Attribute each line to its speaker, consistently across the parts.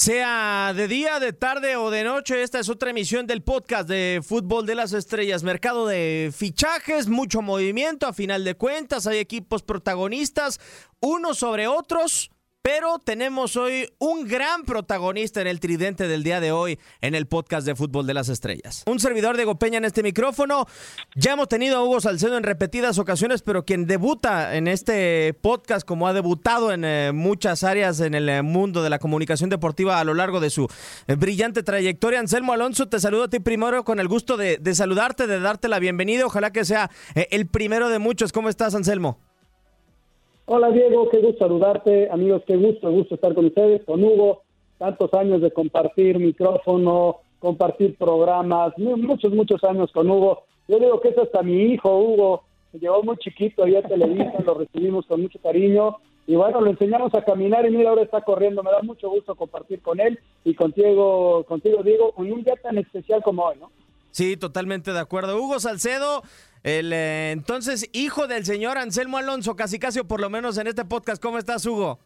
Speaker 1: Sea de día, de tarde o de noche, esta es otra emisión del podcast de Fútbol de las Estrellas. Mercado de fichajes, mucho movimiento, a final de cuentas, hay equipos protagonistas, unos sobre otros. Pero tenemos hoy un gran protagonista en el tridente del día de hoy en el podcast de Fútbol de las Estrellas. Un servidor de Gopeña en este micrófono. Ya hemos tenido a Hugo Salcedo en repetidas ocasiones, pero quien debuta en este podcast, como ha debutado en eh, muchas áreas en el eh, mundo de la comunicación deportiva a lo largo de su eh, brillante trayectoria, Anselmo Alonso, te saludo a ti primero con el gusto de, de saludarte, de darte la bienvenida. Ojalá que sea el primero de muchos. ¿Cómo estás, Anselmo?
Speaker 2: Hola Diego, qué gusto saludarte, amigos, qué gusto, gusto estar con ustedes, con Hugo, tantos años de compartir micrófono, compartir programas, muchos, muchos años con Hugo. Yo digo que es hasta mi hijo, Hugo, se llevó muy chiquito allá a Televisa, lo recibimos con mucho cariño y bueno, lo enseñamos a caminar y mira, ahora está corriendo, me da mucho gusto compartir con él y contigo, contigo Diego, en un día tan especial como hoy, ¿no?
Speaker 1: Sí, totalmente de acuerdo. Hugo Salcedo, el eh, entonces hijo del señor Anselmo Alonso, casi casi o por lo menos en este podcast. ¿Cómo estás, Hugo?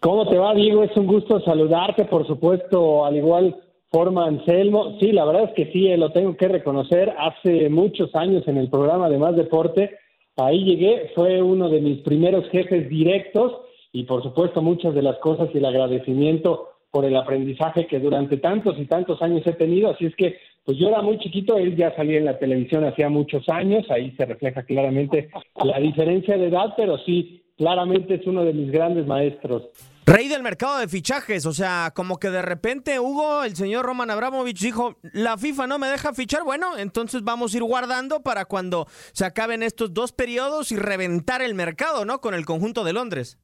Speaker 3: ¿Cómo te va, Diego? Es un gusto saludarte, por supuesto, al igual forma Anselmo. Sí, la verdad es que sí, eh, lo tengo que reconocer. Hace muchos años en el programa de Más Deporte, ahí llegué, fue uno de mis primeros jefes directos y por supuesto muchas de las cosas y el agradecimiento por el aprendizaje que durante tantos y tantos años he tenido. Así es que, pues yo era muy chiquito, él ya salía en la televisión hacía muchos años, ahí se refleja claramente la diferencia de edad, pero sí, claramente es uno de mis grandes maestros.
Speaker 1: Rey del mercado de fichajes, o sea, como que de repente Hugo, el señor Roman Abramovich dijo, la FIFA no me deja fichar, bueno, entonces vamos a ir guardando para cuando se acaben estos dos periodos y reventar el mercado, ¿no? Con el conjunto de Londres.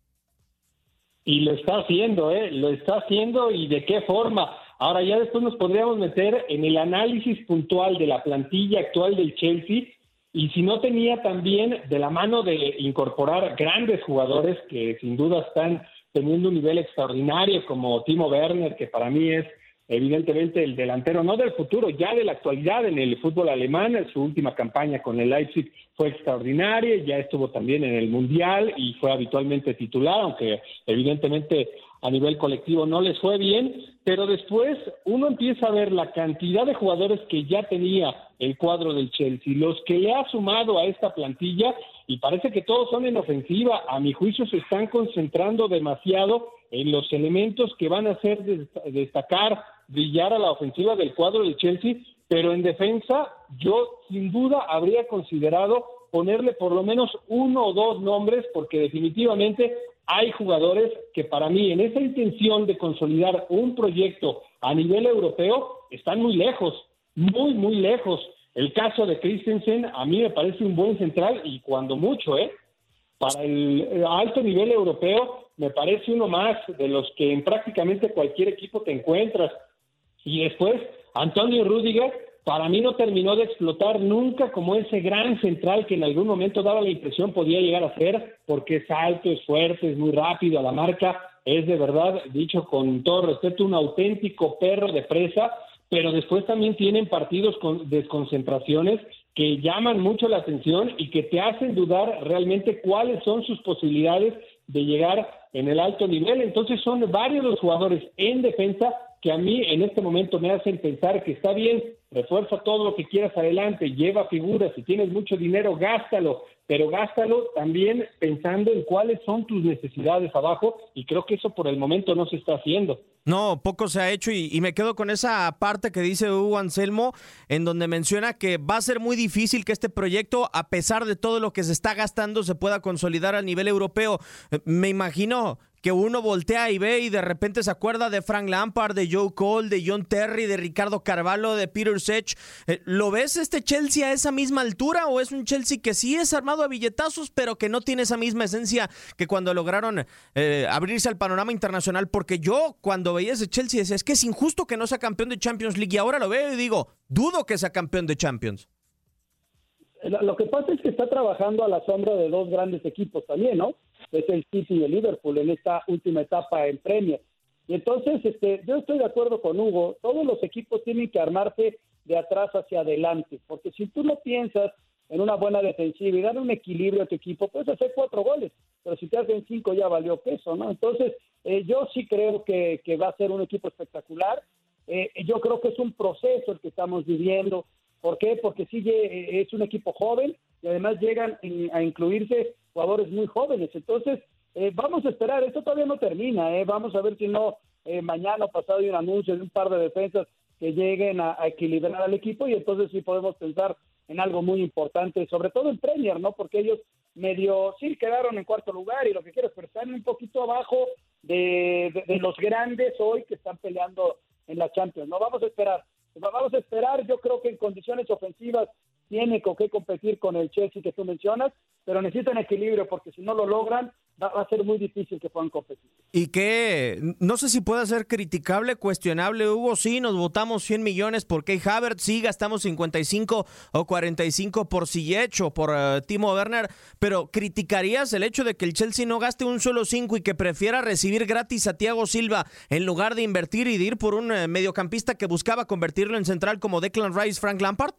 Speaker 3: Y lo está haciendo, ¿eh? Lo está haciendo y de qué forma. Ahora ya después nos podríamos meter en el análisis puntual de la plantilla actual del Chelsea y si no tenía también de la mano de incorporar grandes jugadores que sin duda están teniendo un nivel extraordinario como Timo Werner, que para mí es evidentemente el delantero, no del futuro, ya de la actualidad en el fútbol alemán. Su última campaña con el Leipzig fue extraordinaria, ya estuvo también en el Mundial y fue habitualmente titular, aunque evidentemente a nivel colectivo no les fue bien, pero después uno empieza a ver la cantidad de jugadores que ya tenía el cuadro del Chelsea, los que le ha sumado a esta plantilla y parece que todos son en ofensiva. A mi juicio se están concentrando demasiado en los elementos que van a hacer destacar, brillar a la ofensiva del cuadro del Chelsea, pero en defensa yo sin duda habría considerado ponerle por lo menos uno o dos nombres porque definitivamente hay jugadores que para mí en esa intención de consolidar un proyecto a nivel europeo están muy lejos, muy, muy lejos. El caso de Christensen a mí me parece un buen central y cuando mucho, ¿eh? Para el alto nivel europeo me parece uno más de los que en prácticamente cualquier equipo te encuentras. Y después, Antonio Rudiger, para mí no terminó de explotar nunca como ese gran central que en algún momento daba la impresión podía llegar a ser, porque es alto, es fuerte, es muy rápido a la marca, es de verdad, dicho con todo respeto, un auténtico perro de presa, pero después también tienen partidos con desconcentraciones que llaman mucho la atención y que te hacen dudar realmente cuáles son sus posibilidades de llegar en el alto nivel. Entonces son varios los jugadores en defensa que a mí en este momento me hacen pensar que está bien, refuerza todo lo que quieras adelante, lleva figuras, si tienes mucho dinero, gástalo, pero gástalo también pensando en cuáles son tus necesidades abajo y creo que eso por el momento no se está haciendo.
Speaker 1: No, poco se ha hecho y, me quedo con esa parte que dice Hugo Anselmo, en donde menciona que va a ser muy difícil que este proyecto, a pesar de todo lo que se está gastando, se pueda consolidar a nivel europeo. Me imagino que uno voltea y ve y de repente se acuerda de Frank Lampard, de Joe Cole, de John Terry, de Ricardo Carvalho, de Peter Sech. Eh, ¿Lo ves este Chelsea a esa misma altura o es un Chelsea que sí es armado a billetazos, pero que no tiene esa misma esencia que cuando lograron eh, abrirse al panorama internacional? Porque yo cuando veía ese Chelsea decía, es que es injusto que no sea campeón de Champions League y ahora lo veo y digo, dudo que sea campeón de Champions.
Speaker 2: Lo que pasa es que está trabajando a la sombra de dos grandes equipos también, ¿no? Es el City y el Liverpool en esta última etapa en Premier. Y entonces, este, yo estoy de acuerdo con Hugo, todos los equipos tienen que armarse de atrás hacia adelante, porque si tú no piensas en una buena defensiva y dar un equilibrio a tu equipo, puedes hacer cuatro goles, pero si te hacen cinco ya valió peso, ¿no? Entonces, eh, yo sí creo que, que, va a ser un equipo espectacular. Eh, yo creo que es un proceso el que estamos viviendo. ¿Por qué? Porque sí eh, es un equipo joven y además llegan a incluirse jugadores muy jóvenes. Entonces, eh, vamos a esperar, esto todavía no termina, eh. vamos a ver si no eh, mañana o pasado hay un anuncio de un par de defensas que lleguen a, equilibrar al equipo y entonces sí podemos pensar en algo muy importante, sobre todo en Premier, ¿no? Porque ellos medio sí quedaron en cuarto lugar y lo que quieras, pero están un poquito abajo de, de los grandes hoy que están peleando en la Champions, ¿no? Vamos a esperar. Vamos a esperar, yo creo que en condiciones ofensivas tiene con qué competir con el Chelsea que tú mencionas, pero necesitan equilibrio porque si no lo logran va, a ser muy difícil que puedan competir.
Speaker 1: Y que no sé si puede ser criticable, cuestionable, Hugo, sí, nos votamos 100 millones por Key Havertz, sí, gastamos 55 o 45 por Sillecho, por uh, Timo Werner, pero ¿criticarías el hecho de que el Chelsea no gaste un solo 5 y que prefiera recibir gratis a Thiago Silva en lugar de invertir y de ir por un uh, mediocampista que buscaba convertirlo en central como Declan Rice, Frank Lampard?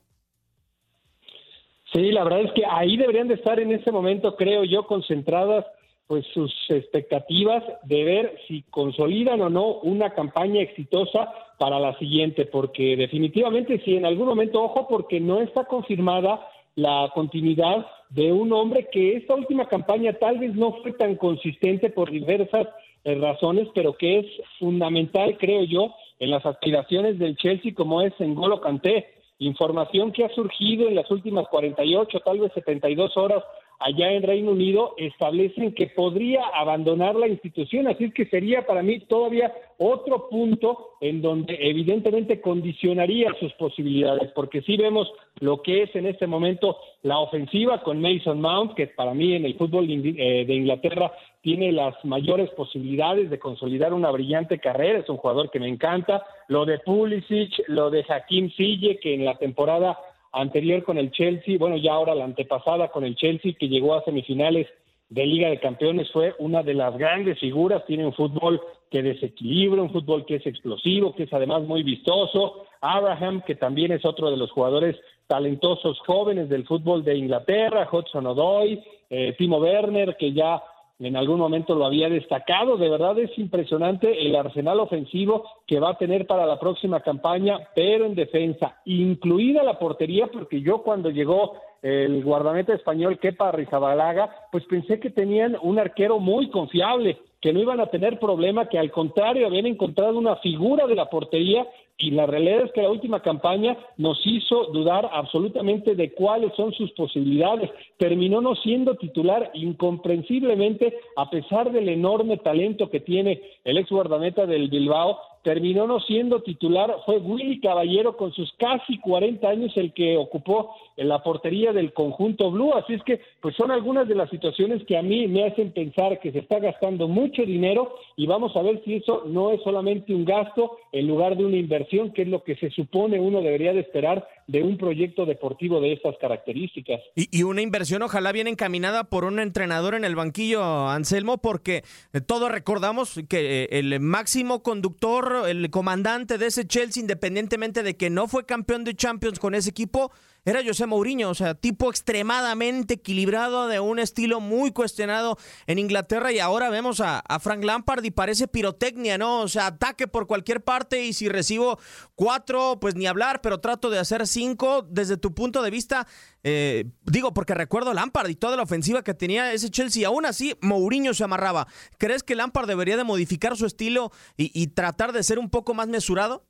Speaker 3: Sí, la verdad es que ahí deberían de estar en ese momento, creo yo, concentradas pues sus expectativas de ver si consolidan o no una campaña exitosa para la siguiente, porque definitivamente si en algún momento, ojo, porque no está confirmada la continuidad de un hombre que esta última campaña tal vez no fue tan consistente por diversas eh, razones, pero que es fundamental, creo yo, en las aspiraciones del Chelsea como es N'Golo Kanté información que ha surgido en las últimas 48, tal vez 72 horas allá en Reino Unido establecen que podría abandonar la institución, así es que sería para mí todavía otro punto en donde evidentemente condicionaría sus posibilidades, porque si vemos lo que es en este momento la ofensiva con Mason Mount, que para mí en el fútbol de eh, Inglaterra tiene las mayores posibilidades de consolidar una brillante carrera, es un jugador que me encanta, lo de Pulisic, lo de Hakim Sille, que en la temporada anterior con el Chelsea, bueno, ya ahora la antepasada con el Chelsea, que llegó a semifinales de Liga de Campeones, fue una de las grandes figuras, tiene un fútbol que desequilibra, un fútbol que es explosivo, que es además muy vistoso, Abraham, que también es otro de los jugadores talentosos jóvenes del fútbol de Inglaterra, Hudson Odoi, eh, Timo Werner, que ya en algún momento lo había destacado. De verdad es impresionante el arsenal ofensivo que va a tener para la próxima campaña, pero en defensa, incluida la portería, porque yo cuando llegó el guardameta español Kepa Rizabalaga, pues pensé que tenían un arquero muy confiable, que no iban a tener problema, que al contrario habían encontrado una figura de la portería y la realidad es que la última campaña nos hizo dudar absolutamente de cuáles son sus posibilidades. Terminó no siendo titular incomprensiblemente a pesar del enorme talento que tiene el ex guardameta del Bilbao, terminó no siendo titular, fue Willy Caballero con sus casi 40 años el que ocupó en la portería del conjunto Blue, así es que pues son algunas de las situaciones que a mí me hacen pensar que se está gastando mucho dinero y vamos a ver si eso no es solamente un gasto en lugar de una inversión, que es lo que se supone uno debería de esperar de un proyecto deportivo de estas características.
Speaker 1: Y, y una inversión ojalá bien encaminada por un entrenador en el banquillo, Anselmo, porque todos recordamos que eh, el máximo conductor el comandante de ese Chelsea, independientemente de que no fue campeón de Champions con ese equipo, era José Mourinho, o sea, tipo extremadamente equilibrado, de un estilo muy cuestionado en Inglaterra y ahora vemos a, Frank Lampard y parece pirotecnia, ¿no? O sea, ataque por cualquier parte y si recibo cuatro, pues ni hablar, pero trato de hacer cinco desde tu punto de vista. Eh, digo, porque recuerdo Lampard y toda la ofensiva que tenía ese Chelsea, aún así Mourinho se amarraba. ¿Crees que Lampard debería de modificar su estilo y tratar de ser un poco más mesurado?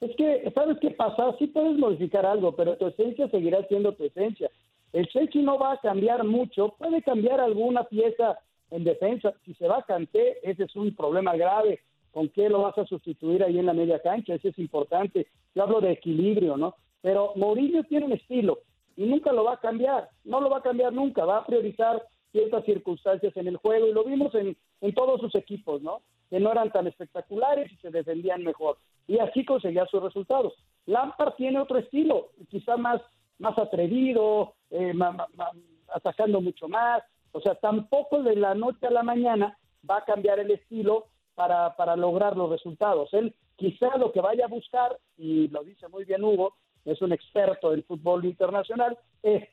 Speaker 2: Es que, ¿sabes qué pasa? Sí puedes modificar algo, pero tu esencia seguirá siendo tu esencia. El Chelsea no va a cambiar mucho, puede cambiar alguna pieza en defensa. Si se va a Canté, ese es un problema grave. ¿Con qué lo vas a sustituir ahí en la media cancha? Ese es importante. Yo hablo de equilibrio, ¿no? Pero Mourinho tiene un estilo y nunca lo va a cambiar. No lo va a cambiar nunca. Va a priorizar ciertas circunstancias en el juego y lo vimos en, en todos sus equipos, ¿no? Que no eran tan espectaculares y se defendían mejor. Y así conseguía sus resultados. Lampard tiene otro estilo, quizá más, más atrevido, eh, atacando mucho más. O sea, tampoco de la noche a la mañana va a cambiar el estilo para, para lograr los resultados. Él quizá lo que vaya a buscar, y lo dice muy bien Hugo, es un experto del fútbol internacional, es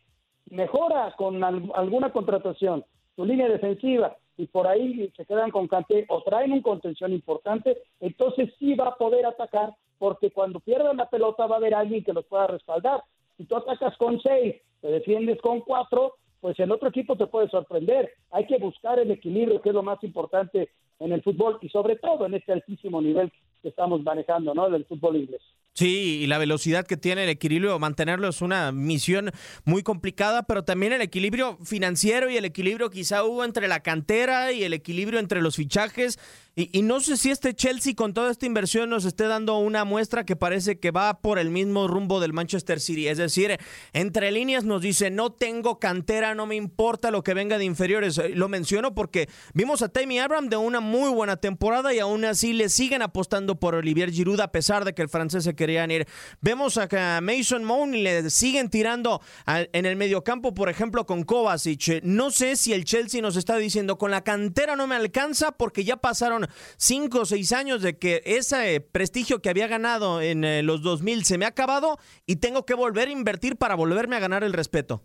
Speaker 2: mejora con alguna contratación su línea defensiva y por ahí se quedan con Canté o traen un contención importante, entonces sí va a poder atacar porque cuando pierdan la pelota va a haber alguien que los pueda respaldar. Si tú atacas con seis, te defiendes con cuatro, pues el otro equipo te puede sorprender. Hay que buscar el equilibrio, que es lo más importante en el fútbol y sobre todo en este altísimo nivel que estamos manejando, ¿no? Del fútbol inglés.
Speaker 1: Sí, y la velocidad que tiene el equilibrio, mantenerlo es una misión muy complicada, pero también el equilibrio financiero y el equilibrio quizá hubo entre la cantera y el equilibrio entre los fichajes y, no sé si este Chelsea con toda esta inversión nos esté dando una muestra que parece que va por el mismo rumbo del Manchester City. Es decir, entre líneas nos dice, no tengo cantera, no me importa lo que venga de inferiores. Eh, lo menciono porque vimos a Tammy Abraham de una muy buena temporada y aún así le siguen apostando por Olivier Giroud a pesar de que el francés se querían ir. Vemos a Mason Mount y le siguen tirando en el mediocampo, por ejemplo, con Kovacic. No sé si el Chelsea nos está diciendo, con la cantera no me alcanza porque ya pasaron cinco o seis años de que ese prestigio que había ganado en eh, los 2000 se me ha acabado y tengo que volver a invertir para volverme a ganar el respeto.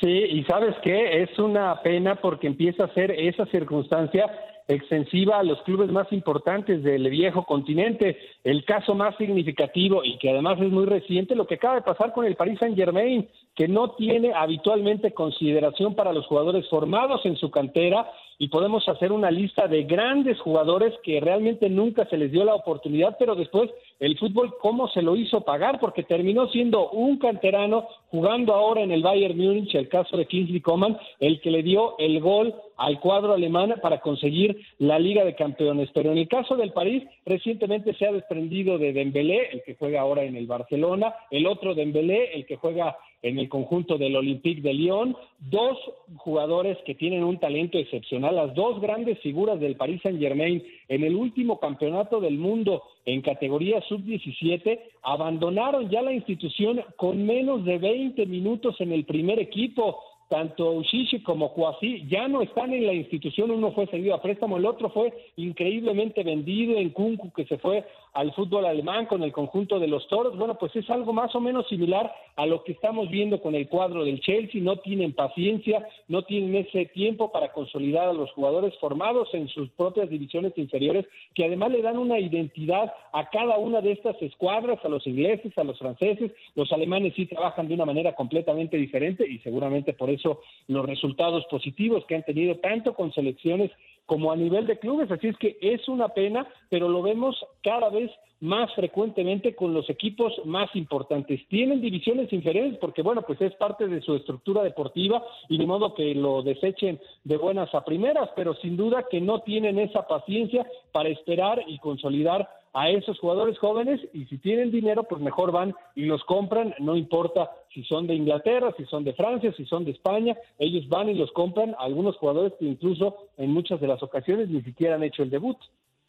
Speaker 3: Sí, y sabes qué, es una pena porque empieza a ser esa circunstancia extensiva a los clubes más importantes del viejo continente. El caso más significativo y que además es muy reciente, lo que acaba de pasar con el Paris Saint Germain, que no tiene habitualmente consideración para los jugadores formados en su cantera y podemos hacer una lista de grandes jugadores que realmente nunca se les dio la oportunidad, pero después el fútbol cómo se lo hizo pagar porque terminó siendo un canterano jugando ahora en el Bayern Múnich, el caso de Kingsley Coman, el que le dio el gol al cuadro alemán para conseguir la Liga de Campeones. Pero en el caso del París, recientemente se ha desprendido de Dembélé, el que juega ahora en el Barcelona, el otro Dembélé, el que juega en el conjunto del Olympique de Lyon, dos jugadores que tienen un talento excepcional, las dos grandes figuras del Paris Saint-Germain en el último campeonato del mundo en categoría sub-17 abandonaron ya la institución con menos de 20 minutos en el primer equipo tanto Ushishi como Kwasi ya no están en la institución, uno fue cedido a préstamo, el otro fue increíblemente vendido en Kunku, que se fue al fútbol alemán con el conjunto de los toros. Bueno, pues es algo más o menos similar a lo que estamos viendo con el cuadro del Chelsea, no tienen paciencia, no tienen ese tiempo para consolidar a los jugadores formados en sus propias divisiones inferiores, que además le dan una identidad a cada una de estas escuadras, a los ingleses, a los franceses, los alemanes sí trabajan de una manera completamente diferente y seguramente por eso eso los resultados positivos que han tenido tanto con selecciones como a nivel de clubes. Así es que es una pena, pero lo vemos cada vez más frecuentemente con los equipos más importantes. Tienen divisiones inferiores porque, bueno, pues es parte de su estructura deportiva y de modo que lo desechen de buenas a primeras, pero sin duda que no tienen esa paciencia para esperar y consolidar a esos jugadores jóvenes y si tienen dinero, pues mejor van y los compran, no importa si son de Inglaterra, si son de Francia, si son de España, ellos van y los compran, algunos jugadores que incluso en muchas de las ocasiones ni siquiera han hecho el debut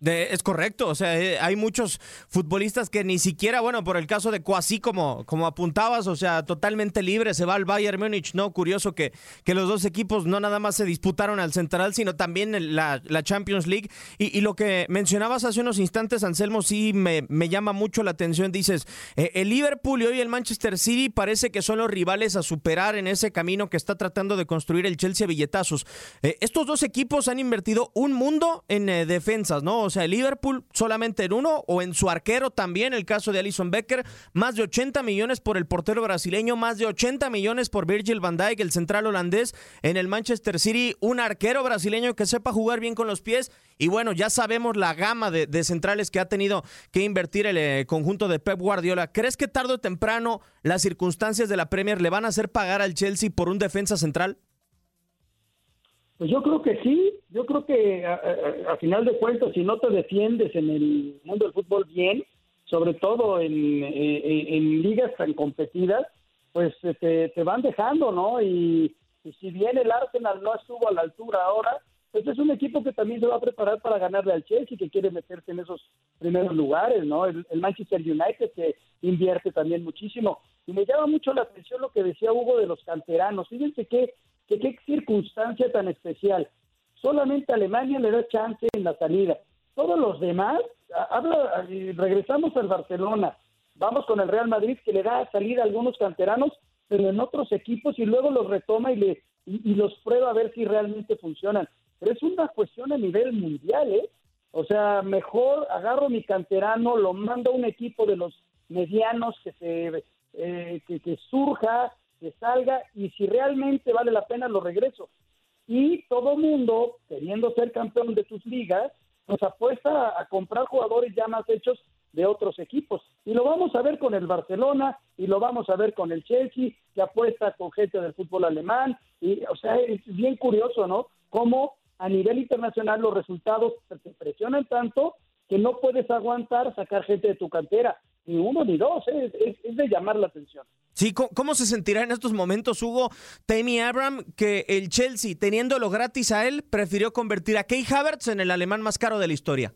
Speaker 1: es correcto, o sea, eh, hay muchos futbolistas que ni siquiera, bueno, por el caso de Cuasí, como, como apuntabas, o sea, totalmente libre, se va al Bayern Múnich, ¿no? Curioso que, que los dos equipos no nada más se disputaron al Central, sino también la, la Champions League. Y, lo que mencionabas hace unos instantes, Anselmo, sí me, me llama mucho la atención. Dices, eh, el Liverpool y hoy el Manchester City parece que son los rivales a superar en ese camino que está tratando de construir el Chelsea a billetazos. Eh, estos dos equipos han invertido un mundo en defensas, ¿no? O sea, el Liverpool solamente en uno o en su arquero también, el caso de Alison Becker, más de 80 millones por el portero brasileño, más de 80 millones por Virgil van Dijk, el central holandés, en el Manchester City, un arquero brasileño que sepa jugar bien con los pies y bueno, ya sabemos la gama de, centrales que ha tenido que invertir el eh, conjunto de Pep Guardiola. ¿Crees que tarde o temprano las circunstancias de la Premier le van a hacer pagar al Chelsea por un defensa central?
Speaker 2: Pues yo creo que sí, yo creo que a, final de cuentas, si no te defiendes en el mundo del fútbol bien, sobre todo en, en, ligas tan competidas, pues te, te, van dejando, ¿no? Y, si bien el Arsenal no estuvo a la altura ahora, pues es un equipo que también se va a preparar para ganarle al Chelsea, que quiere meterse en esos primeros lugares, ¿no? El, Manchester United que invierte también muchísimo. Y me llama mucho la atención lo que decía Hugo de los canteranos. Fíjense qué, qué circunstancia tan especial. Solamente Alemania le da chance en la salida. Todos los demás, habla, regresamos al Barcelona, vamos con el Real Madrid que le da salida a algunos canteranos, pero en otros equipos y luego los retoma y, le, y los prueba a ver si realmente funcionan pero es una cuestión a nivel mundial, ¿eh? O sea, mejor agarro mi canterano, lo mando a un equipo de los medianos que se eh, que, surja, que salga y si realmente vale la pena lo regreso. Y todo mundo, queriendo ser campeón de tus ligas, nos apuesta a, comprar jugadores ya más hechos de otros equipos. Y lo vamos a ver con el Barcelona y lo vamos a ver con el Chelsea, que apuesta con gente del fútbol alemán. Y, o sea, es bien curioso, ¿no? Cómo a nivel internacional los resultados te presionan tanto que no puedes aguantar sacar gente de tu cantera, ni uno ni dos, ¿eh? es, de llamar la atención.
Speaker 1: Sí, ¿cómo se sentirá en estos momentos, Hugo, Tammy Abraham, que el Chelsea, teniéndolo gratis a él, prefirió convertir a Key Havertz en el alemán más caro de la historia?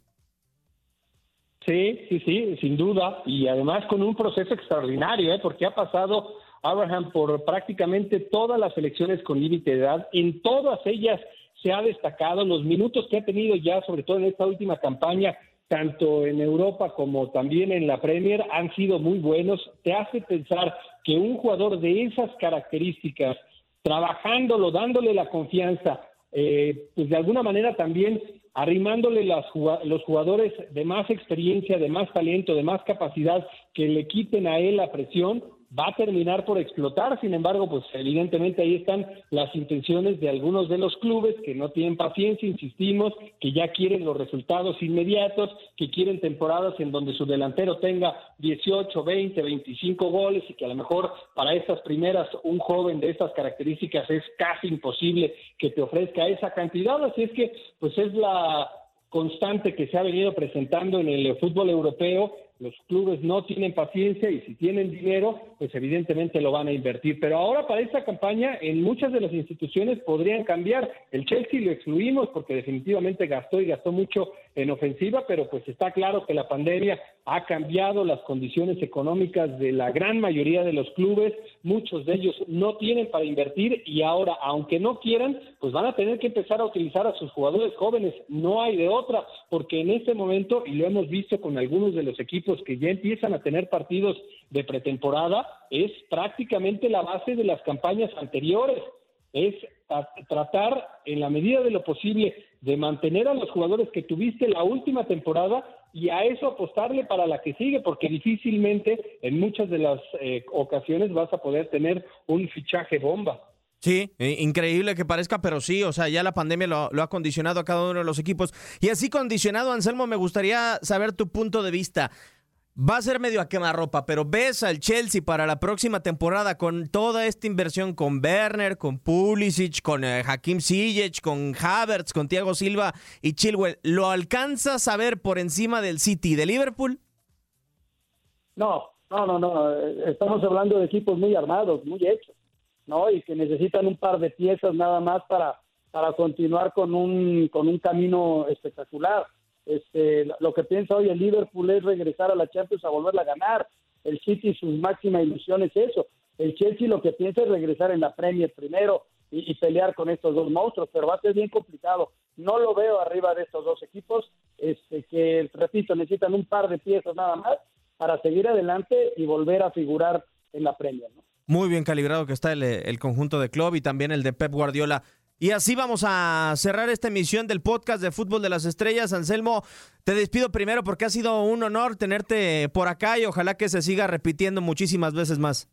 Speaker 3: Sí, sí, sí, sin duda, y además con un proceso extraordinario, ¿eh? porque ha pasado Abraham por prácticamente todas las elecciones con límite de edad, en todas ellas se ha destacado, los minutos que ha tenido ya, sobre todo en esta última campaña, tanto en Europa como también en la Premier, han sido muy buenos. Te hace pensar que un jugador de esas características, trabajándolo, dándole la confianza, eh, pues de alguna manera también arrimándole las, los jugadores de más experiencia, de más talento, de más capacidad, que le quiten a él la presión, va a terminar por explotar. Sin embargo, pues evidentemente ahí están las intenciones de algunos de los clubes que no tienen paciencia, insistimos, que ya quieren los resultados inmediatos, que quieren temporadas en donde su delantero tenga 18, 20, 25 goles y que a lo mejor para estas primeras un joven de estas características es casi imposible que te ofrezca esa cantidad. Así es que pues es la constante que se ha venido presentando en el fútbol europeo los clubes no tienen paciencia y si tienen dinero, pues evidentemente lo van a invertir. Pero ahora para esta campaña, en muchas de las instituciones podrían cambiar. El Chelsea lo excluimos porque definitivamente gastó y gastó mucho en ofensiva, pero pues está claro que la pandemia ha cambiado las condiciones económicas de la gran mayoría de los clubes. Muchos de ellos no tienen para invertir y ahora, aunque no quieran, pues van a tener que empezar a utilizar a sus jugadores jóvenes. No hay de otra, porque en este momento, y lo hemos visto con algunos de los equipos, que ya empiezan a tener partidos de pretemporada es prácticamente la base de las campañas anteriores. Es tratar en la medida de lo posible de mantener a los jugadores que tuviste la última temporada y a eso apostarle para la que sigue, porque difícilmente en muchas de las eh, ocasiones vas a poder tener un fichaje bomba.
Speaker 1: Sí, increíble que parezca, pero sí, o sea, ya la pandemia lo, lo, ha condicionado a cada uno de los equipos. Y así condicionado, Anselmo, me gustaría saber tu punto de vista va a ser medio a quemarropa, pero ves al Chelsea para la próxima temporada con toda esta inversión con Werner, con Pulisic, con eh, Hakim Ziyech, con Havertz, con Thiago Silva y Chilwell, ¿lo alcanzas a ver por encima del City de Liverpool?
Speaker 2: No, no, no, no. Estamos hablando de equipos muy armados, muy hechos, ¿no? Y que necesitan un par de piezas nada más para, para continuar con un, con un camino espectacular. Este, lo que piensa hoy el Liverpool es regresar a la Champions a volverla a ganar. El City su máxima ilusión es eso. El Chelsea lo que piensa es regresar en la Premier primero y, pelear con estos dos monstruos, pero va a ser bien complicado. No lo veo arriba de estos dos equipos, este, que, repito, necesitan un par de piezas nada más para seguir adelante y volver a figurar en la Premier.
Speaker 1: Muy bien calibrado que está el, el conjunto de club y también el de Pep Guardiola. Y así vamos a cerrar esta emisión del podcast de Fútbol de las Estrellas. Anselmo, te despido primero porque ha sido un honor tenerte por acá y ojalá que se siga repitiendo muchísimas veces más.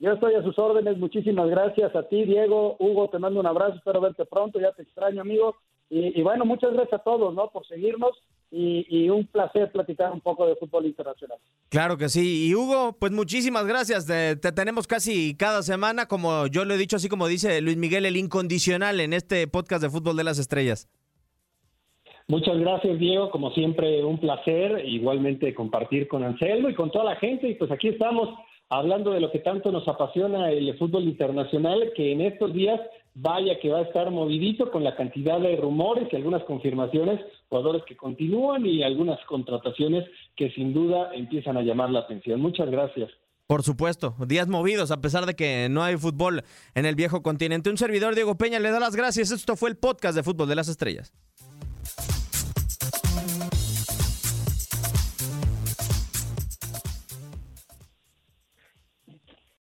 Speaker 2: Yo estoy a sus órdenes. Muchísimas gracias a ti, Diego. Hugo, te mando un abrazo. Espero verte pronto. Ya te extraño, amigo. Y, y bueno, muchas gracias a todos, ¿no? Por seguirnos y, y, un placer platicar un poco de fútbol internacional.
Speaker 1: Claro que sí. Y Hugo, pues muchísimas gracias. Te, te, tenemos casi cada semana, como yo lo he dicho, así como dice Luis Miguel, el incondicional en este podcast de Fútbol de las Estrellas.
Speaker 3: Muchas gracias, Diego. Como siempre, un placer igualmente compartir con Anselmo y con toda la gente. Y pues aquí estamos hablando de lo que tanto nos apasiona el fútbol internacional, que en estos días vaya que va a estar movidito con la cantidad de rumores y algunas confirmaciones, jugadores que continúan y algunas contrataciones que sin duda empiezan a llamar la atención. Muchas gracias.
Speaker 1: Por supuesto, días movidos a pesar de que no hay fútbol en el viejo continente. Un servidor, Diego Peña, le da las gracias. Esto fue el podcast de Fútbol de las Estrellas.